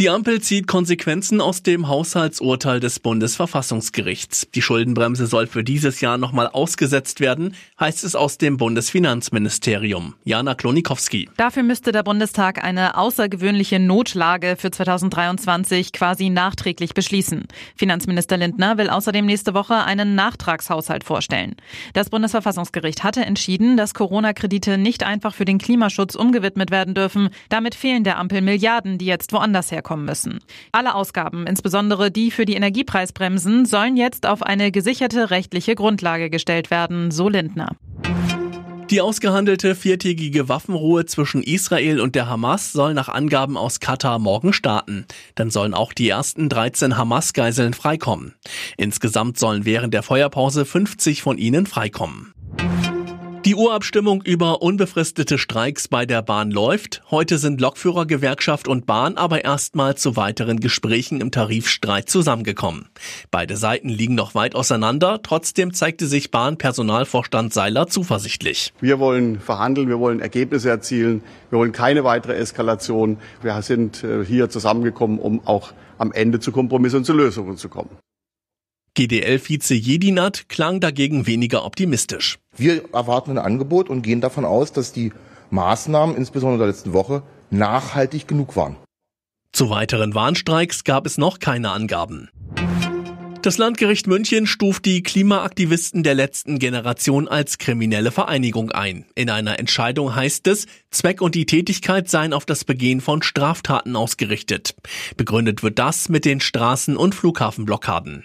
Die Ampel zieht Konsequenzen aus dem Haushaltsurteil des Bundesverfassungsgerichts. Die Schuldenbremse soll für dieses Jahr nochmal ausgesetzt werden, heißt es aus dem Bundesfinanzministerium. Jana Klonikowski. Dafür müsste der Bundestag eine außergewöhnliche Notlage für 2023 quasi nachträglich beschließen. Finanzminister Lindner will außerdem nächste Woche einen Nachtragshaushalt vorstellen. Das Bundesverfassungsgericht hatte entschieden, dass Corona-Kredite nicht einfach für den Klimaschutz umgewidmet werden dürfen. Damit fehlen der Ampel Milliarden, die jetzt woanders herkommen kommen müssen. Alle Ausgaben, insbesondere die für die Energiepreisbremsen, sollen jetzt auf eine gesicherte rechtliche Grundlage gestellt werden, so Lindner. Die ausgehandelte viertägige Waffenruhe zwischen Israel und der Hamas soll nach Angaben aus Katar morgen starten. Dann sollen auch die ersten 13 Hamas-Geiseln freikommen. Insgesamt sollen während der Feuerpause 50 von ihnen freikommen. Die Urabstimmung über unbefristete Streiks bei der Bahn läuft. Heute sind Lokführergewerkschaft und Bahn aber erstmal zu weiteren Gesprächen im Tarifstreit zusammengekommen. Beide Seiten liegen noch weit auseinander. Trotzdem zeigte sich Bahnpersonalvorstand Seiler zuversichtlich. Wir wollen verhandeln, wir wollen Ergebnisse erzielen, wir wollen keine weitere Eskalation. Wir sind äh, hier zusammengekommen, um auch am Ende zu Kompromissen und zu Lösungen zu kommen. GDL-Vize Jedinat klang dagegen weniger optimistisch. Wir erwarten ein Angebot und gehen davon aus, dass die Maßnahmen, insbesondere der letzten Woche, nachhaltig genug waren. Zu weiteren Warnstreiks gab es noch keine Angaben. Das Landgericht München stuft die Klimaaktivisten der letzten Generation als kriminelle Vereinigung ein. In einer Entscheidung heißt es, Zweck und die Tätigkeit seien auf das Begehen von Straftaten ausgerichtet. Begründet wird das mit den Straßen- und Flughafenblockaden.